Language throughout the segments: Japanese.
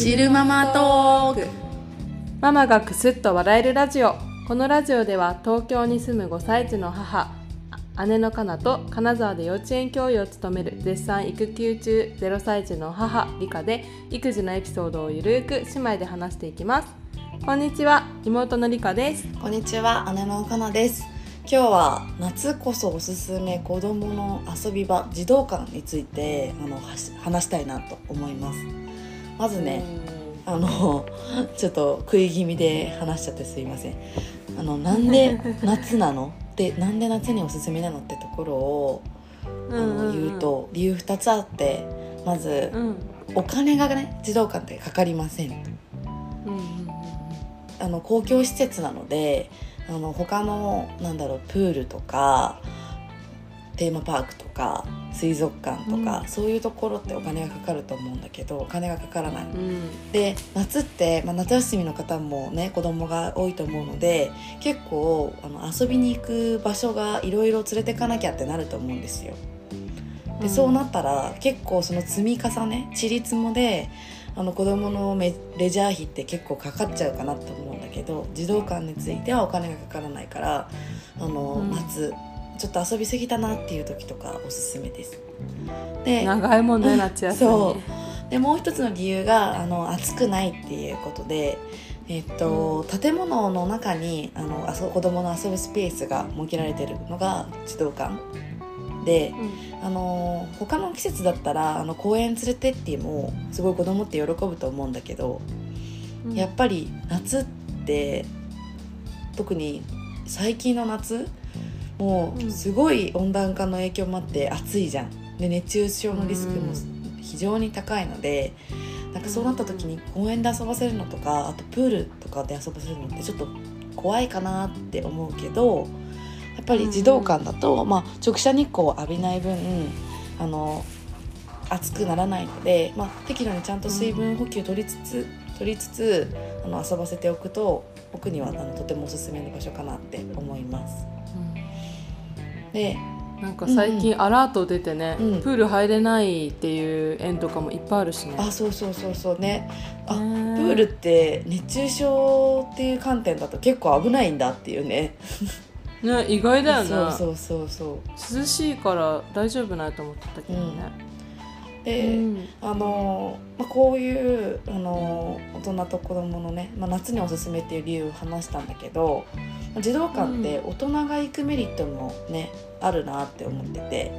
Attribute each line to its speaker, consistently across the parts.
Speaker 1: チルママトーク。
Speaker 2: ママがクスッと笑えるラジオ。このラジオでは東京に住む5歳児の母姉のかなと金沢で幼稚園教諭を務める絶賛育休中0歳児の母理香で育児のエピソードをゆるく姉妹で話していきます。こんにちは妹の理香です。
Speaker 1: こんにちは姉のかなです。今日は夏こそおすすめ子どもの遊び場児童館についてあの話したいなと思いますまずねあの ちょっと食い気味で話しちゃってすいません。あのなんで 夏なの？ってなんで夏におすすめなのってところをあの言うと理由2つあってまず、うん、お金がね児童館ってかかりません、うんうん、あの公共施設なのであの他のなんだろうプールとかテーマパークとか水族館とか、うん、そういうところってお金がかかると思うんだけどお金がかからない、うん、で夏って、まあ、夏休みの方もね子供が多いと思うので結構あの遊びに行く場所がいろいろ連れてかなきゃってなると思うんですよ。で、うん、そうなったら結構その積み重ねちりつもであの子供のレジャー費って結構かかっちゃうかなと思うんだけど児童館についてはお金がかからないからあの、夏ちょっと遊びすぎたなっていう時とかおすすめです。
Speaker 2: で長いもんね夏休み
Speaker 1: そう。でもう一つの理由があの暑くないっていうことでえっと、うん、建物の中にあの子供の遊ぶスペースが設けられてるのが児童館。で、うん、あの他の季節だったらあの公園連れてってもすごい子供って喜ぶと思うんだけど、うん、やっぱり夏って特に最近の夏もうすごい温暖化の影響もあって暑いじゃん。で熱中症のリスクも非常に高いので、なんかそうなった時に公園で遊ばせるのとかあとプールとかで遊ばせるのってちょっと怖いかなって思うけどやっぱり児童館だと、まあ、直射日光を浴びない分あの暑くならないので、まあ、適度にちゃんと水分補給取りつつ取りつつあの遊ばせておくと僕にはあのとてもおすすめの場所かなって思います。
Speaker 2: でなんか最近アラート出てね、うん、プール入れないっていう園とかもいっぱいあるしね。
Speaker 1: あそうそうそうそうね。あプールって熱中症っていう観点だと結構危ないんだっていうね。
Speaker 2: ね意外だよね。
Speaker 1: そうそうそうそ
Speaker 2: う。涼しいから大丈夫ないと思ってたけどね、
Speaker 1: うん、で、うん、あの、まあ、こういうあの大人と子供のね、まあ、夏におすすめっていう理由を話したんだけど児童館って大人が行くメリットもね、あるなって思ってて、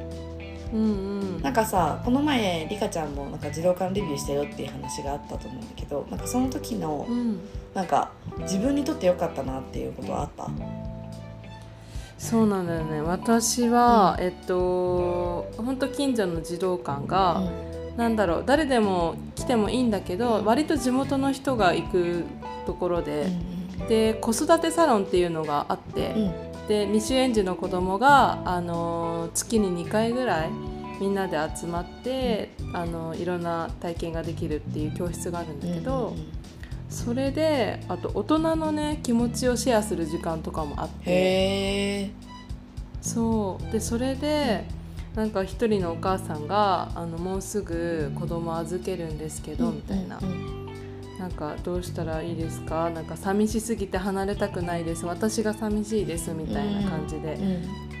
Speaker 1: うんうん、なんかさこの前リカちゃんもなんか児童館レビューしたよっていう話があったと思うんだけどなんかその時の、うん、なんか自分にとってよかったなっていうことはあった？
Speaker 2: そうなんだよね。私は、うん、えっと本当近所の児童館が、うん、なんだろう誰でも来てもいいんだけど、割と地元の人が行くところで、うんで子育てサロンっていうのがあって、うん、で未就園児の子供があの月に2回ぐらいみんなで集まって、うん、あのいろんな体験ができるっていう教室があるんだけど、うんうん、それであと大人のね気持ちをシェアする時間とかもあって。そう。でそれで、なんか一人のお母さんがあのもうすぐ子供預けるんですけど、みたいな。なんかどうしたらいいですか？なんか寂しすぎて離れたくないです。私が寂しいですみたいな感じで、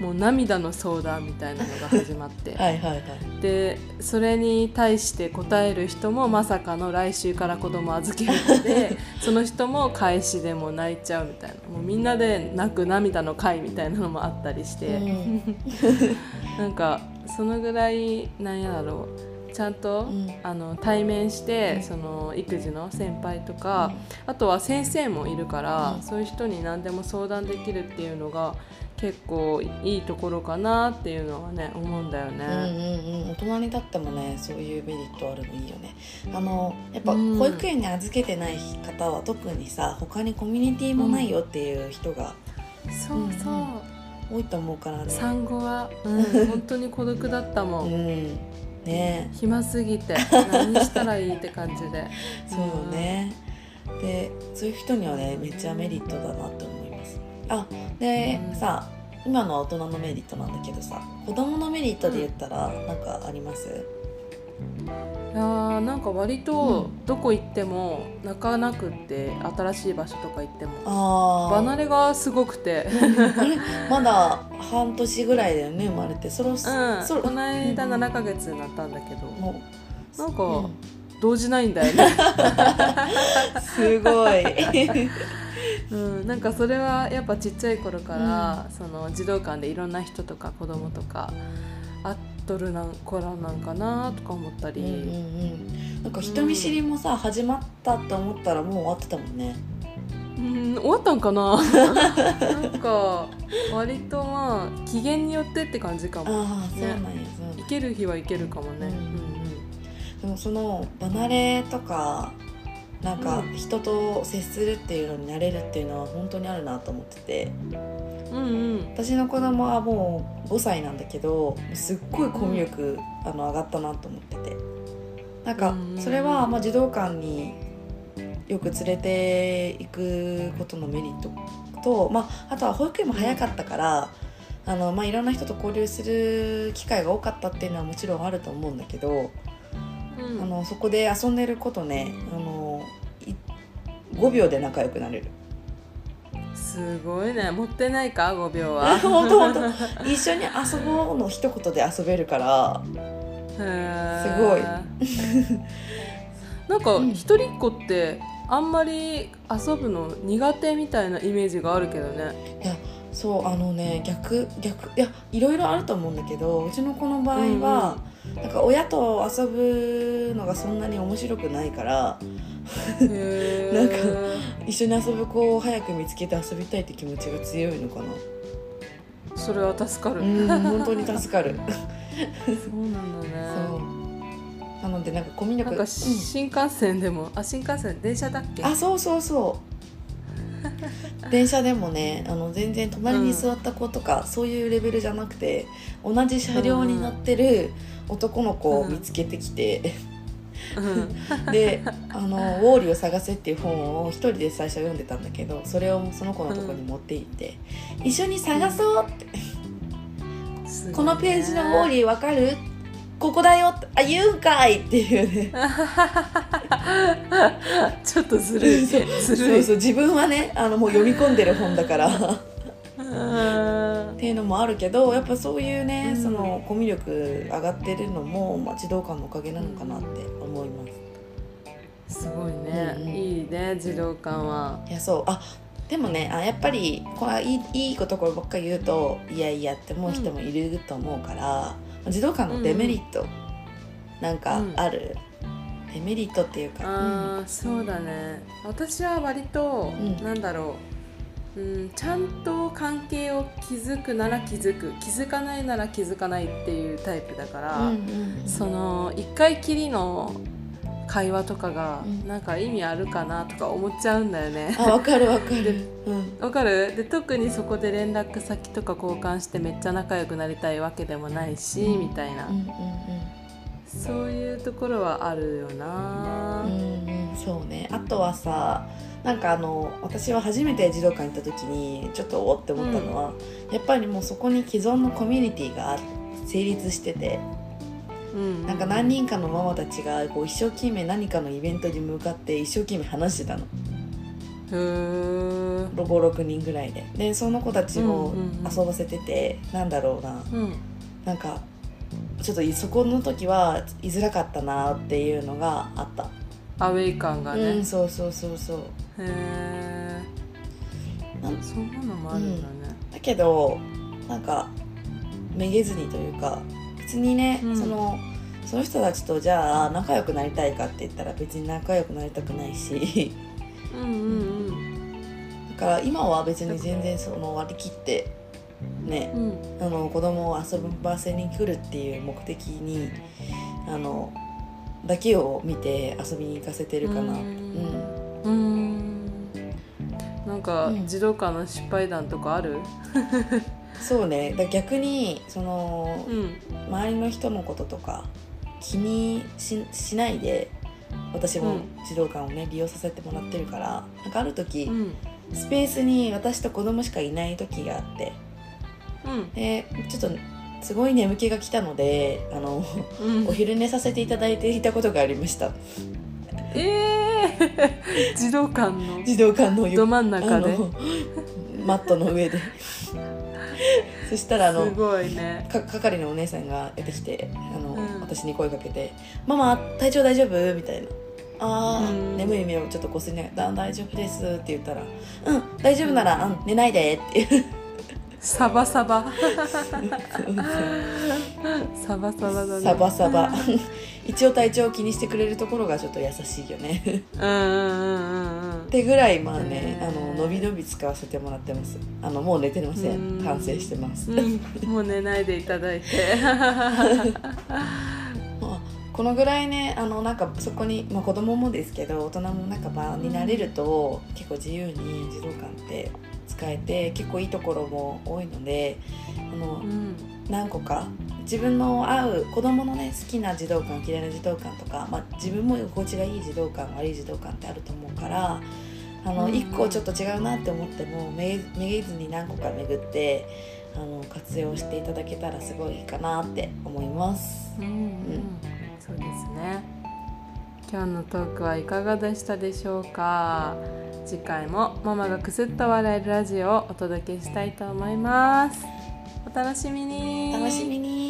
Speaker 2: うん、もう涙の相談みたいなのが始まって。はいはい、はい、でそれに対して答える人もまさかの来週から子供預けるので その人も返しでも泣いちゃうみたいな。もうみんなで泣く涙の会みたいなのもあったりして、うん、なんかそのぐらいなんやだろうちゃんと、うん、あの対面して、うん、その育児の先輩とか、うん、あとは先生もいるから、そういう人に何でも相談できるっていうのが結構いいところかなっていうのはね思うんだよね、うん
Speaker 1: うんうん、大人に立ってもねそういうメリットあるのいいよね。あのやっぱ保育園に預けてない方は特にさ他にコミュニティもないよっていう人が、
Speaker 2: そうそう、
Speaker 1: 多いと思うからね。
Speaker 2: 産後は、うん、本当に孤独だったもん、うん
Speaker 1: ね。
Speaker 2: 暇すぎて何したらいいって感じで。
Speaker 1: そうね、でそういう人にはねめっちゃメリットだなって思います。あで、うん、さ今のは大人のメリットなんだけどさ子供のメリットで言ったら何かあります？
Speaker 2: いやーなんか割とどこ行っても泣かなくって新しい場所とか行っても
Speaker 1: ああ
Speaker 2: 離れがすごくて。
Speaker 1: あれまだ半年ぐらいだよね生まれて。そろ
Speaker 2: うん。この間7ヶ月になったんだけど。
Speaker 1: も
Speaker 2: なんか
Speaker 1: うん。
Speaker 2: 動じないんだよね、
Speaker 1: すごい。
Speaker 2: うん、なんかそれはやっぱちっちゃい頃から、その児童館でいろんな人とか子供とか会っとるなん子らなんかなとか思ったり、
Speaker 1: うんうんうん。なんか人見知りもさ始まったって思ったらもう終わってたもんね。
Speaker 2: うん、終わったんかな。なんか割とまあ機嫌によってって感じかも。
Speaker 1: ああそうなんやそうなんや。
Speaker 2: 行ける日は行けるかもね、
Speaker 1: うんでもその離れとかなんか
Speaker 2: うん。
Speaker 1: 人と接するっていうのになれるっていうのは本当にあるなと思ってて
Speaker 2: うんうん。うん
Speaker 1: 私の子供はもう5歳なんだけどすっごいコミュ力、あの上がったなと思ってて。なんか
Speaker 2: うん。
Speaker 1: それはまあ児童館によく連れていくことのメリットと、まあ、あとは保育園も早かったから、あのまあ、いろんな人と交流する機会が多かったっていうのはもちろんあると思うんだけど、
Speaker 2: うん。
Speaker 1: あのそこで遊んでることねあのい5秒で仲良くなれる
Speaker 2: すごいね。持ってないか？5秒は。
Speaker 1: 本当本当。一緒に遊ぼうの一言で遊べるから。
Speaker 2: す
Speaker 1: ごい。
Speaker 2: なんか
Speaker 1: うん。
Speaker 2: 一人っ子ってあんまり遊ぶの苦手みたいなイメージがあるけどね。
Speaker 1: いやそうあのね逆逆いやいろいろあると思うんだけどうちの子の場合は、なんか親と遊ぶのがそんなに面白くないから。なん一緒に遊ぶ子を早く見つけて遊びたいって気持ちが強いのかな。
Speaker 2: それは助かる、
Speaker 1: うん本当に助かる。
Speaker 2: そうなんだ
Speaker 1: そう。
Speaker 2: ね
Speaker 1: なのでなんかコミュ力
Speaker 2: なん新幹線でも、あ新幹線電車だっけ？
Speaker 1: あそうそうそう。電車でもねあの全然隣に座った子とか、そういうレベルじゃなくて同じ車両に乗ってる男の子を見つけてきて、
Speaker 2: うん
Speaker 1: であの「ウォーリーを探せ」っていう本を一人で最初読んでたんだけどそれをその子のところに持って行って「一緒に探そう」って「
Speaker 2: すごいね。
Speaker 1: このページのウォーリーわかる?」ここだよって。あ言うんかい！っていうね。
Speaker 2: ちょっとずるい。
Speaker 1: そう
Speaker 2: ずるい。
Speaker 1: そうそう。自分はねあのもう読み込んでる本だから。
Speaker 2: うん
Speaker 1: っていうのもあるけどやっぱそういうね、
Speaker 2: うん。
Speaker 1: そのコミュ力上がってるのも、まあ、児童館のおかげなのかなって思います。
Speaker 2: すごいね、
Speaker 1: うんうん。
Speaker 2: いいね児童館は。い
Speaker 1: やそう。あでもねあやっぱりこれいいいいところばっかり言うといやいやって思う人もいると思うから、児童館のデメリット、なんかある、デメリットっていうか、
Speaker 2: あーそうだね。私は割と、
Speaker 1: うん。
Speaker 2: なんだろう、うん、ちゃんと関係を築くなら築く気づかないなら気づかないっていうタイプだから、
Speaker 1: うんうんうん。
Speaker 2: その一回きりの会話とかが
Speaker 1: うん。
Speaker 2: なんか意味あるかなとか思っちゃうんだよね。
Speaker 1: あわかるわかる、うん、
Speaker 2: わかる？で特にそこで連絡先とか交換してめっちゃ仲良くなりたいわけでもないし、
Speaker 1: うん。
Speaker 2: みたいな、
Speaker 1: うんうん
Speaker 2: そういうところはあるよな、
Speaker 1: うんうんうんそうね。あとはさなんかあの私は初めて児童館行った時にちょっとおって思ったのは、やっぱりもうそこに既存のコミュニティが成立してて
Speaker 2: うん。
Speaker 1: なんか何人かのママたちがこう一生懸命何かのイベントに向かって一生懸命話してたの。
Speaker 2: へー。
Speaker 1: 56人ぐらいで。でその子たちも
Speaker 2: うんうんうん。
Speaker 1: 遊ばせてて、なんだろうな。
Speaker 2: うん。
Speaker 1: なんかちょっとそこの時は居づらかったなっていうのがあった、
Speaker 2: アウェイ感がね、
Speaker 1: うんそうそうそうそう。
Speaker 2: へえ
Speaker 1: なん
Speaker 2: そんなのもあるんだね、
Speaker 1: だけどなんかめげずにというか別にね、
Speaker 2: うん。
Speaker 1: そのその人たちとじゃあ仲良くなりたいかって言ったら別に仲良くなりたくないし。
Speaker 2: うん、うんうん。
Speaker 1: だから今は別に全然その割り切ってね
Speaker 2: うん。
Speaker 1: あの子供を遊ばせに来るっていう目的にあのだけを見て遊びに行かせてるかな。
Speaker 2: う
Speaker 1: うん。
Speaker 2: なんか
Speaker 1: うん。
Speaker 2: 児童館の失敗談とかある？
Speaker 1: そうね。だ逆にその
Speaker 2: うん。
Speaker 1: 周りの人のこととか気にししないで私も
Speaker 2: うん。
Speaker 1: 児童館をね利用させてもらってるからなんかある時
Speaker 2: うん。
Speaker 1: スペースに私と子供しかいない時があって。
Speaker 2: うん。
Speaker 1: でちょっとすごい眠気が来たのであの、
Speaker 2: うん。
Speaker 1: お昼寝させていただいていたことがありました。
Speaker 2: えー、児童館の。
Speaker 1: 児童館の
Speaker 2: ど真ん中で。
Speaker 1: マットの上で。そしたらあの
Speaker 2: すごいね。
Speaker 1: か係のお姉さんがやってきてあの、
Speaker 2: うん。
Speaker 1: 私に声かけて「ママ体調大丈夫?」みたいな「あー、
Speaker 2: うん。
Speaker 1: 眠い目をちょっとこすりながらだ大丈夫です」って言ったら「うん大丈夫なら、うん、寝ないで」っていう
Speaker 2: サバサバ。サバサバだね。
Speaker 1: サバサバ。一応体調を気にしてくれるところがちょっと優しいよね。
Speaker 2: うんうんうんうんうん。
Speaker 1: ってぐらいまあねあの伸び伸び使わせてもらってます。あのもう寝てませ
Speaker 2: うん。
Speaker 1: ん反省してます、
Speaker 2: うん。もう寝ないでいただいて。
Speaker 1: ま あこのぐらいねあのなんかそこに、まあ、子供もですけど大人もなんか場になれると、結構自由に児童館って使えて結構いいところも多いのであの、
Speaker 2: うん。
Speaker 1: 何個か自分の合う子供のね好きな児童館嫌いな児童館とか、まあ、自分も居心地がいい児童館悪い児童館ってあると思うからあの、
Speaker 2: うん。
Speaker 1: 1個ちょっと違うなって思ってもめげめげずに何個か巡ってあの活用していただけたらすごいいいかなって思います。
Speaker 2: うん。うんそうですね。今日のトークはいかがでしたでしょうか？次回もママがくすっと笑えるラジオをお届けしたいと思います。お楽しみに。
Speaker 1: 楽しみに。